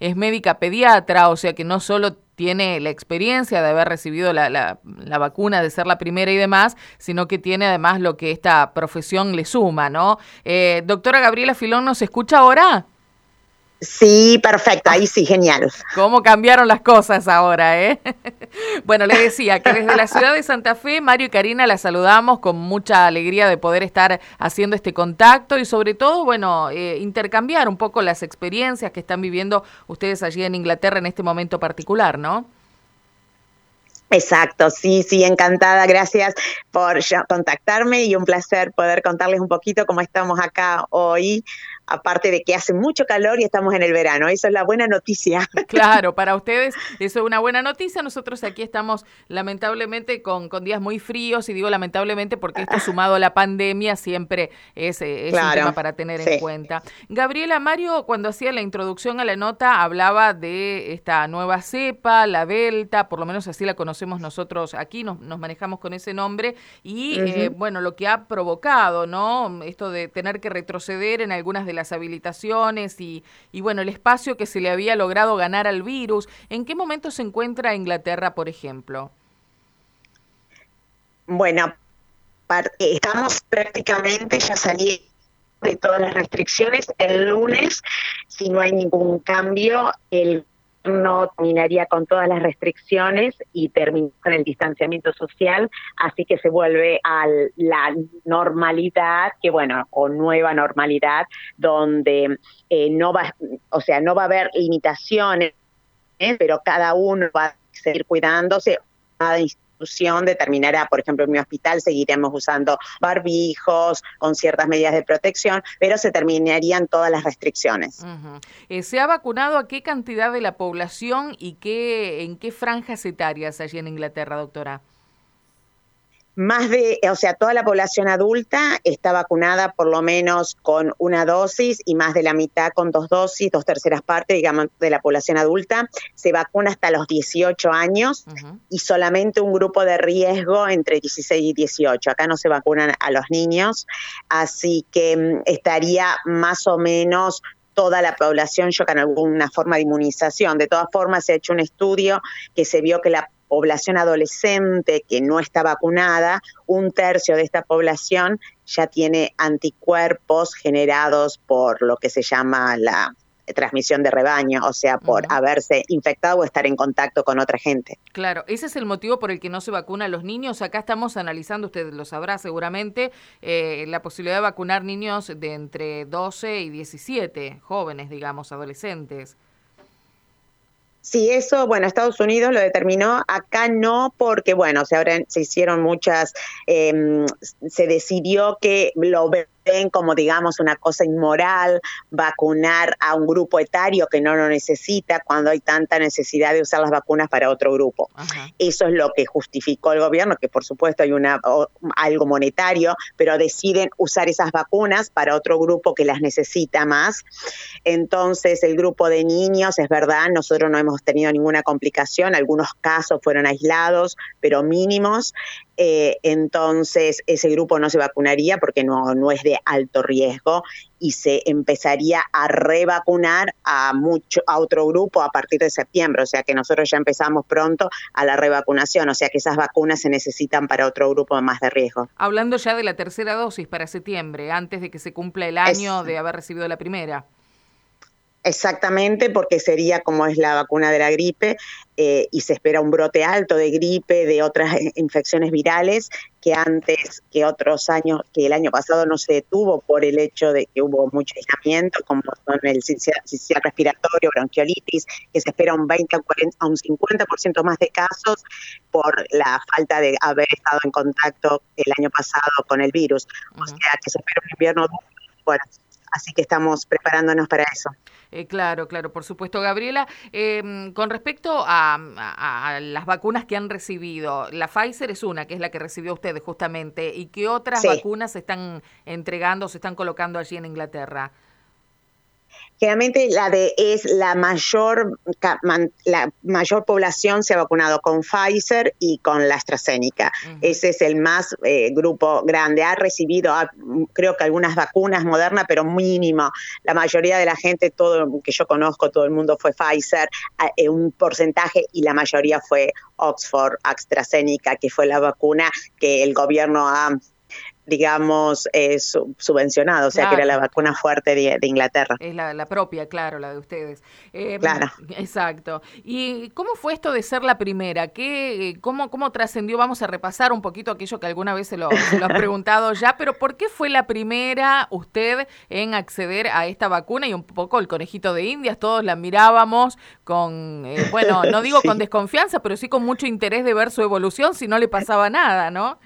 es médica pediatra, o sea que no solo tiene la experiencia de haber recibido la, la, la, vacuna, de ser la primera y demás, sino que tiene además lo que esta profesión le suma, ¿no? Eh, doctora Gabriela Filón, ¿nos escucha ahora? Sí, perfecto, ahí sí, genial. ¿Cómo cambiaron las cosas ahora, eh? bueno, le decía que desde la ciudad de Santa Fe, Mario y Karina la saludamos con mucha alegría de poder estar haciendo este contacto y sobre todo, bueno, eh, intercambiar un poco las experiencias que están viviendo ustedes allí en Inglaterra en este momento particular, ¿no? Exacto, sí, sí, encantada. Gracias por contactarme y un placer poder contarles un poquito cómo estamos acá hoy aparte de que hace mucho calor y estamos en el verano. Eso es la buena noticia. Claro, para ustedes eso es una buena noticia. Nosotros aquí estamos lamentablemente con, con días muy fríos y digo lamentablemente porque esto sumado a la pandemia siempre es, eh, un tema para tener en cuenta. Gabriela Mario, cuando hacía la introducción a la nota, hablaba de esta nueva cepa, la Delta, por lo menos así la conocemos nosotros aquí, nos, nos manejamos con ese nombre y eh, bueno, lo que ha provocado, ¿no? Esto de tener que retroceder en algunas de las habilitaciones y, y bueno, el espacio que se le había logrado ganar al virus. ¿En qué momento se encuentra Inglaterra, por ejemplo? Bueno, estamos prácticamente ya salí de todas las restricciones el lunes, si no hay ningún cambio, el no terminaría con todas las restricciones y termina con el distanciamiento social, así que se vuelve a la normalidad, que bueno, o nueva normalidad, donde eh, no va, o sea, no va a haber limitaciones, pero cada uno va a seguir cuidándose, cada determinará, por ejemplo, en mi hospital seguiremos usando barbijos con ciertas medidas de protección, pero se terminarían todas las restricciones. Eh, ¿Se ha vacunado a qué cantidad de la población y qué, en qué franjas etarias allí en Inglaterra, doctora? Más de, o sea, toda la población adulta está vacunada por lo menos con una dosis y más de la mitad con dos dosis, dos terceras partes, digamos, de la población adulta. Se vacuna hasta los 18 años y solamente un grupo de riesgo entre 16 y 18. Acá no se vacunan a los niños, así que mm, estaría más o menos toda la población yo con alguna forma de inmunización. De todas formas, se ha hecho un estudio que se vio que la población adolescente que no está vacunada, un tercio de esta población ya tiene anticuerpos generados por lo que se llama la transmisión de rebaño, o sea, por haberse infectado o estar en contacto con otra gente. Claro, ese es el motivo por el que no se vacuna a los niños. Acá estamos analizando, usted lo sabrá seguramente, eh, la posibilidad de vacunar niños de entre 12 y 17, jóvenes, digamos, adolescentes. Sí, eso, bueno, Estados Unidos lo determinó, acá no, porque, bueno, se, ahora se hicieron muchas, eh, se decidió que lo ven como, digamos, una cosa inmoral, vacunar a un grupo etario que no lo necesita cuando hay tanta necesidad de usar las vacunas para otro grupo. Eso es lo que justificó el gobierno, que por supuesto hay una algo monetario, pero deciden usar esas vacunas para otro grupo que las necesita más. Entonces, el grupo de niños, es verdad, nosotros no hemos tenido ninguna complicación, algunos casos fueron aislados, pero mínimos. Eh, entonces ese grupo no se vacunaría porque no, no es de alto riesgo y se empezaría a revacunar a mucho a otro grupo a partir de septiembre, o sea que nosotros ya empezamos pronto a la revacunación, o sea que esas vacunas se necesitan para otro grupo más de riesgo. Hablando ya de la tercera dosis para septiembre, antes de que se cumpla el año de haber recibido la primera. Exactamente, porque sería como es la vacuna de la gripe eh, y se espera un brote alto de gripe, de otras eh, infecciones virales que antes, que otros años, que el año pasado no se detuvo por el hecho de que hubo mucho aislamiento, como son el sistema respiratorio, bronquiolitis, que se espera un 20 a un 50% más de casos por la falta de haber estado en contacto el año pasado con el virus. O sea, que se espera un invierno duro. así que estamos preparándonos para eso. Eh, claro, claro, por supuesto. Gabriela, em, con respecto a, las vacunas que han recibido, la Pfizer es una, que es la que recibió ustedes justamente, ¿y qué otras vacunas se están entregando, se están colocando allí en Inglaterra? Generalmente la de es la mayor la mayor población se ha vacunado con Pfizer y con la AstraZeneca. Ese es el más eh, grupo grande. Ha recibido, creo que algunas vacunas modernas, pero mínimo. La mayoría de la gente, todo que yo conozco, todo el mundo fue Pfizer, eh, un porcentaje y la mayoría fue Oxford, AstraZeneca, que fue la vacuna que el gobierno ha digamos, eh, subvencionado, o sea, que era la vacuna fuerte de, Inglaterra. Es la, propia, claro, la de ustedes. Eh, claro. Exacto. ¿Y cómo fue esto de ser la primera? ¿Qué, ¿Cómo, cómo trascendió? Vamos a repasar un poquito aquello que alguna vez se lo, se lo has preguntado ya, pero ¿por qué fue la primera usted en acceder a esta vacuna y un poco el conejito de Indias? Todos la mirábamos con, eh, bueno, no digo con desconfianza, pero sí con mucho interés de ver su evolución si no le pasaba nada, ¿no?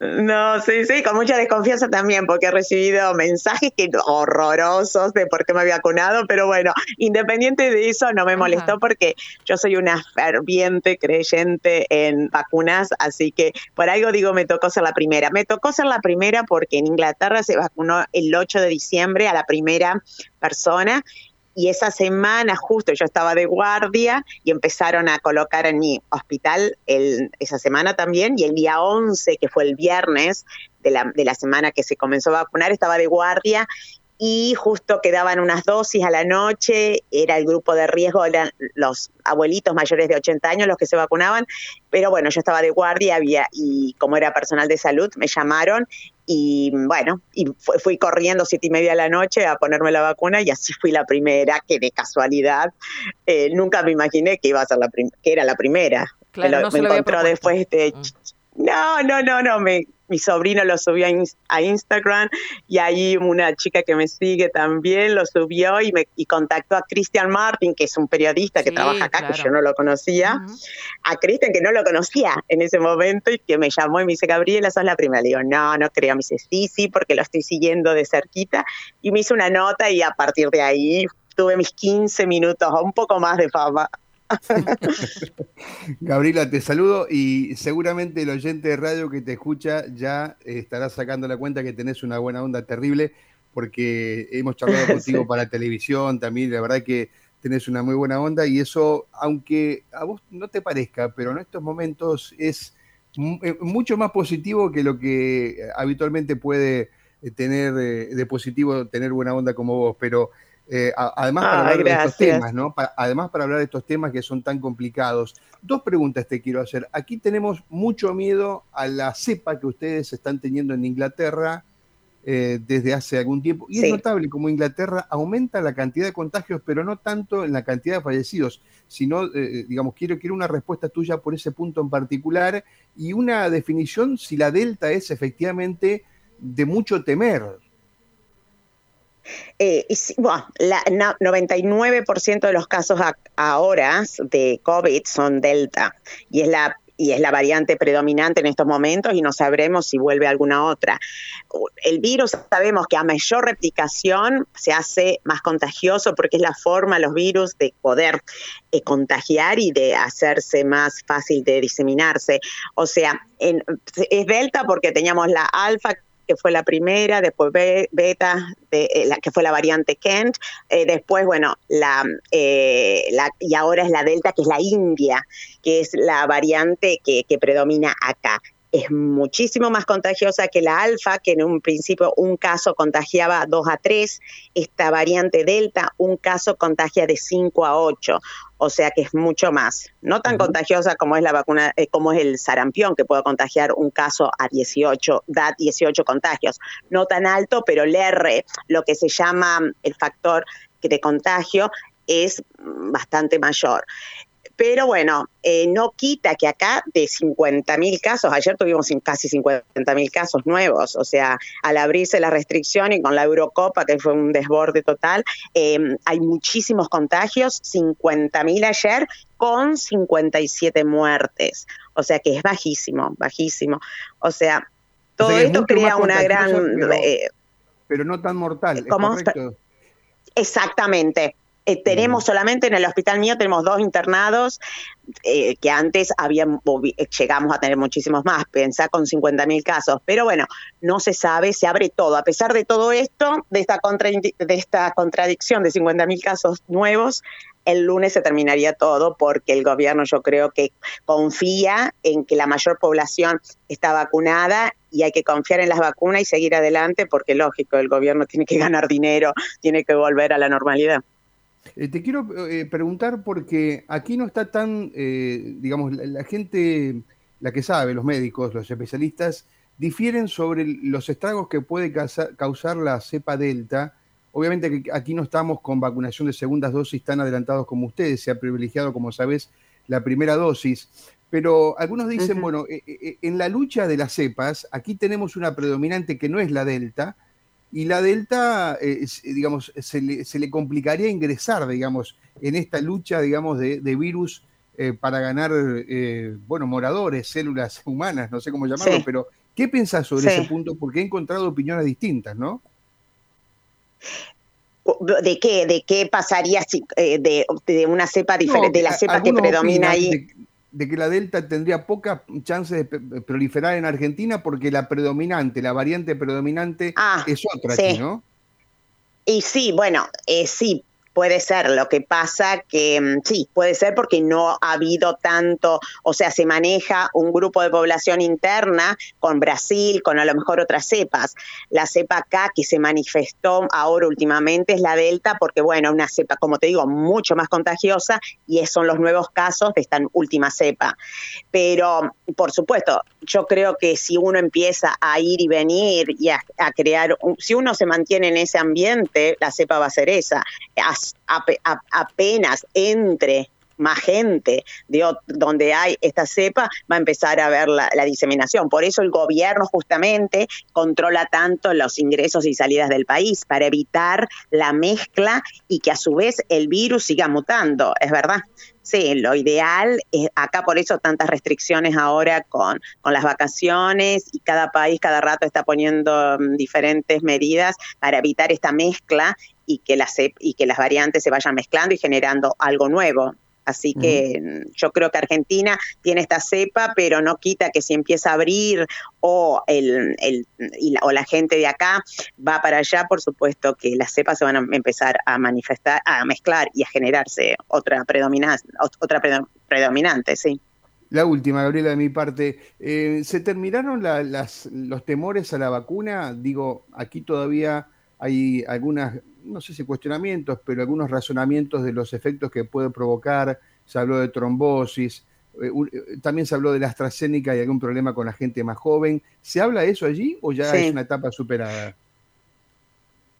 No, sí, sí, con mucha desconfianza también, porque he recibido mensajes que horrorosos de por qué me había vacunado, pero bueno, independiente de eso, no me molestó porque yo soy una ferviente creyente en vacunas, así que por algo digo, me tocó ser la primera. Me tocó ser la primera porque en Inglaterra se vacunó el 8 de diciembre a la primera persona y esa semana justo yo estaba de guardia y empezaron a colocar en mi hospital el, esa semana también y el día 11, que fue el viernes de la, de la semana que se comenzó a vacunar, estaba de guardia y justo quedaban unas dosis a la noche, era el grupo de riesgo, eran los abuelitos mayores de 80 años los que se vacunaban, pero bueno, yo estaba de guardia había, y como era personal de salud, me llamaron y bueno, y fui corriendo siete y media de la noche a ponerme la vacuna y así fui la primera, que de casualidad eh, nunca me imaginé que iba a ser la que era la primera. Claro, me encontró después de... Mm. No, no, no, no, me, mi sobrino lo subió a, Instagram y ahí una chica que me sigue también lo subió y me y contactó a Christian Martin, que es un periodista que trabaja acá, que yo no lo conocía, a Christian que no lo conocía en ese momento y que me llamó y me dice, Gabriela, sos la primera. Le digo, no, no creo. Me dice, sí, sí, porque lo estoy siguiendo de cerquita. Y me hizo una nota y a partir de ahí tuve mis 15 minutos o un poco más de fama. Gabriela, te saludo y seguramente el oyente de radio que te escucha ya estará sacando la cuenta que tenés una buena onda terrible porque hemos charlado contigo para televisión también, la verdad que tenés una muy buena onda y eso, aunque a vos no te parezca, pero en estos momentos es eh, mucho más positivo que lo que habitualmente puede tener eh, de positivo tener buena onda como vos, pero eh, además, para hablar de estos temas, ¿no? además, para hablar de estos temas que son tan complicados. Dos preguntas te quiero hacer. Aquí tenemos mucho miedo a la cepa que ustedes están teniendo en Inglaterra eh, desde hace algún tiempo. Y es notable como Inglaterra aumenta la cantidad de contagios, pero no tanto en la cantidad de fallecidos, sino, eh, digamos, quiero, quiero una respuesta tuya por ese punto en particular y una definición si la Delta es efectivamente de mucho temer. Eh, bueno, la, 99% de los casos ahora de COVID son Delta y es la y es la variante predominante en estos momentos y no sabremos si vuelve alguna otra. El virus sabemos que a mayor replicación se hace más contagioso porque es la forma los virus de poder eh, contagiar y de hacerse más fácil de diseminarse. O sea, es delta porque teníamos la alfa que fue la primera, después beta, de, eh, la, que fue la variante Kent, eh, después, bueno, la, eh, la, y ahora es la delta, que es la India, que es la variante que, que predomina acá es muchísimo más contagiosa que la alfa, que en un principio un caso contagiaba 2 a 3, esta variante delta, un caso contagia de 5 a 8, o sea que es mucho más. No tan contagiosa como es la vacuna, eh, como es el sarampión, que puede contagiar un caso a 18, da 18 contagios. No tan alto, pero el R, lo que se llama el factor de contagio, es bastante mayor. Pero bueno, eh, no quita que acá de 50.000 casos, ayer tuvimos casi 50.000 casos nuevos, o sea, al abrirse la restricción y con la Eurocopa, que fue un desborde total, em, hay muchísimos contagios, 50.000 ayer con 57 muertes, o sea que es bajísimo, bajísimo. O sea, todo esto crea una gran... Pero, eh, pero, no tan mortal. ¿cómo? Exactamente, Eh, tenemos solamente en el hospital mío, tenemos dos internados eh, que antes habían, llegamos a tener muchísimos más, pensá con 50 mil casos, pero bueno, no se sabe, se abre todo. A pesar de todo esto, de esta, contra, de esta contradicción de 50 mil casos nuevos, el lunes se terminaría todo porque el gobierno yo creo que confía en que la mayor población está vacunada y hay que confiar en las vacunas y seguir adelante porque lógico, el gobierno tiene que ganar dinero, tiene que volver a la normalidad. Eh, te quiero eh, preguntar porque aquí no está tan, eh, digamos, la, gente, la que sabe, los médicos, los especialistas, difieren sobre los estragos que puede causar, la cepa delta. Obviamente que aquí no estamos con vacunación de segundas dosis tan adelantados como ustedes, se ha privilegiado, como sabes, la primera dosis. Pero algunos dicen, bueno, en la lucha de las cepas, aquí tenemos una predominante que no es la delta, y la Delta, eh, digamos, se le, se le, complicaría ingresar, digamos, en esta lucha, digamos, de, virus eh, para ganar, eh, bueno, moradores, células humanas, no sé cómo llamarlo, pero ¿qué pensás sobre ese punto? Porque he encontrado opiniones distintas, ¿no? ¿De qué? ¿De qué pasaría si, de, una cepa diferente, de la cepa que predomina ahí? de que la Delta tendría pocas chances de proliferar en Argentina porque la predominante, la variante predominante ah, es otra aquí, ¿no? Y sí, bueno, eh, sí, Puede ser, lo que pasa que mm, sí, puede ser porque no ha habido tanto, o sea, se maneja un grupo de población interna con Brasil, con a lo mejor otras cepas. La cepa acá que se manifestó ahora últimamente es la Delta porque, bueno, una cepa, como te digo, mucho más contagiosa y son los nuevos casos de esta última cepa. Pero, por supuesto, yo creo que si uno empieza a ir y venir y a, crear, si uno se mantiene en ese ambiente, la cepa va a ser esa apenas entre más gente de donde hay esta cepa, va a empezar a ver la, diseminación. Por eso el gobierno justamente controla tanto los ingresos y salidas del país, para evitar la mezcla y que a su vez el virus siga mutando, es verdad. Sí, lo ideal es acá por eso tantas restricciones ahora con, con las vacaciones y cada país cada rato está poniendo mm, diferentes medidas para evitar esta mezcla y que, las, y que las variantes se vayan mezclando y generando algo nuevo. Así que yo creo que Argentina tiene esta cepa, pero no quita que si empieza a abrir o, el, el la, o la gente de acá va para allá, por supuesto que las cepas se van a empezar a manifestar, a mezclar y a generarse otra predominante, otra predominante, sí. La última, Gabriela, de mi parte. Eh, ¿Se terminaron las, los temores a la vacuna? Digo, aquí todavía hay algunas no sé si cuestionamientos, pero algunos razonamientos de los efectos que puede provocar. Se habló de trombosis, eh, eh, también se habló de la AstraZeneca y algún problema con la gente más joven. ¿Se habla de eso allí o ya es una etapa superada?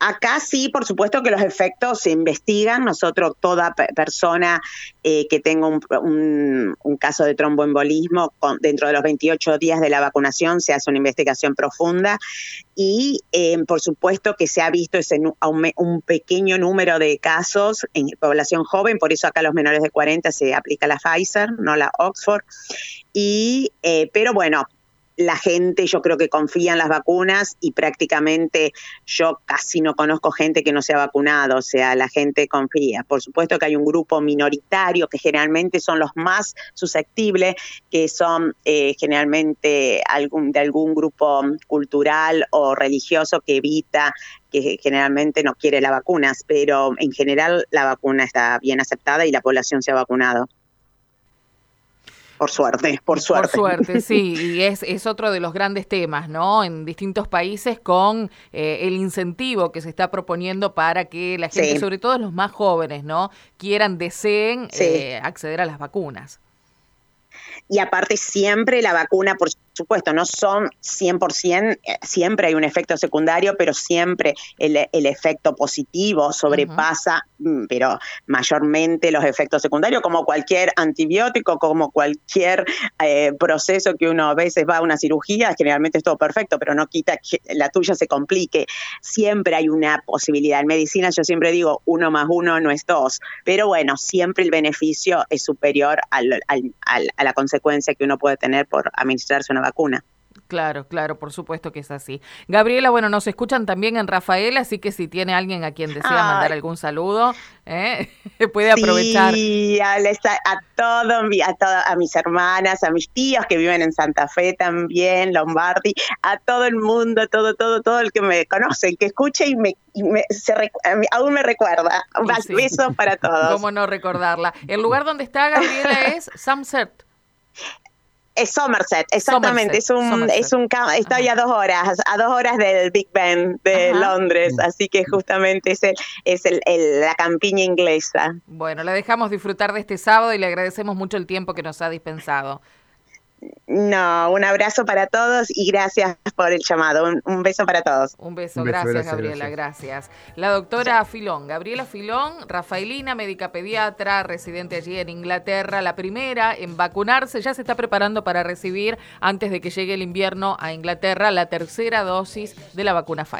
Acá sí, por supuesto que los efectos se investigan. Nosotros, toda persona eh, que tenga un, caso de tromboembolismo, dentro de los 28 días de la vacunación se hace una investigación profunda y eh, por supuesto que se ha visto ese, un, pequeño número de casos en población joven, por eso acá los menores de 40 se aplica la Pfizer, no la Oxford. Y, eh, pero bueno, la gente yo creo que confía en las vacunas y prácticamente yo casi no conozco gente que no se ha vacunado, o sea, la gente confía. Por supuesto que hay un grupo minoritario que generalmente son los más susceptibles, que son eh, generalmente algún, de algún grupo cultural o religioso que evita que generalmente no quiere las vacunas, pero en general la vacuna está bien aceptada y la población se ha vacunado por suerte, por suerte. Por suerte, sí, y es, es otro de los grandes temas, ¿no? En distintos países con eh, el incentivo que se está proponiendo para que la gente, sobre todo los más jóvenes, ¿no? Quieran, deseen eh, acceder a las vacunas. Y aparte siempre la vacuna, por supuesto, no son 100%, eh, siempre hay un efecto secundario, pero siempre el, efecto positivo sobrepasa, mm, pero mayormente los efectos secundarios, como cualquier antibiótico, como cualquier eh, proceso que uno a veces va a una cirugía, generalmente es todo perfecto, pero no quita que la tuya se complique. Siempre hay una posibilidad. En medicina yo siempre digo, uno más uno no es dos, pero bueno, siempre el beneficio es superior a la consecuencia que uno puede tener por administrarse una vacuna. Claro, claro, por supuesto que es así. Gabriela, bueno, nos escuchan también en Rafael, así que si tiene alguien a quien desea mandar algún saludo, ¿eh? puede aprovechar. Sí, a, a, todo, a, todo, a mis hermanas, a mis tíos que viven en Santa Fe también, Lombardi, a todo el mundo, todo, todo, todo el que me conoce, que escuche y me, aún me recuerda. Un beso para todos. ¿Cómo no recordarla? El lugar donde está Gabriela es Samset. Es Somerset, exactamente. es un, es un, estoy a dos horas, a dos horas del Big Ben de Londres, así que justamente es, el, es el, la campiña inglesa. Bueno, la dejamos disfrutar de este sábado y le agradecemos mucho el tiempo que nos ha dispensado. No, un abrazo para todos y gracias por el llamado. Un, beso para todos. Un beso, gracias, Gabriela, gracias. La doctora Filón, Gabriela Filón, Rafaelina, médica pediatra, residente allí en Inglaterra, la primera en vacunarse, ya se está preparando para recibir, antes de que llegue el invierno a Inglaterra, la tercera dosis de la vacuna Pfizer.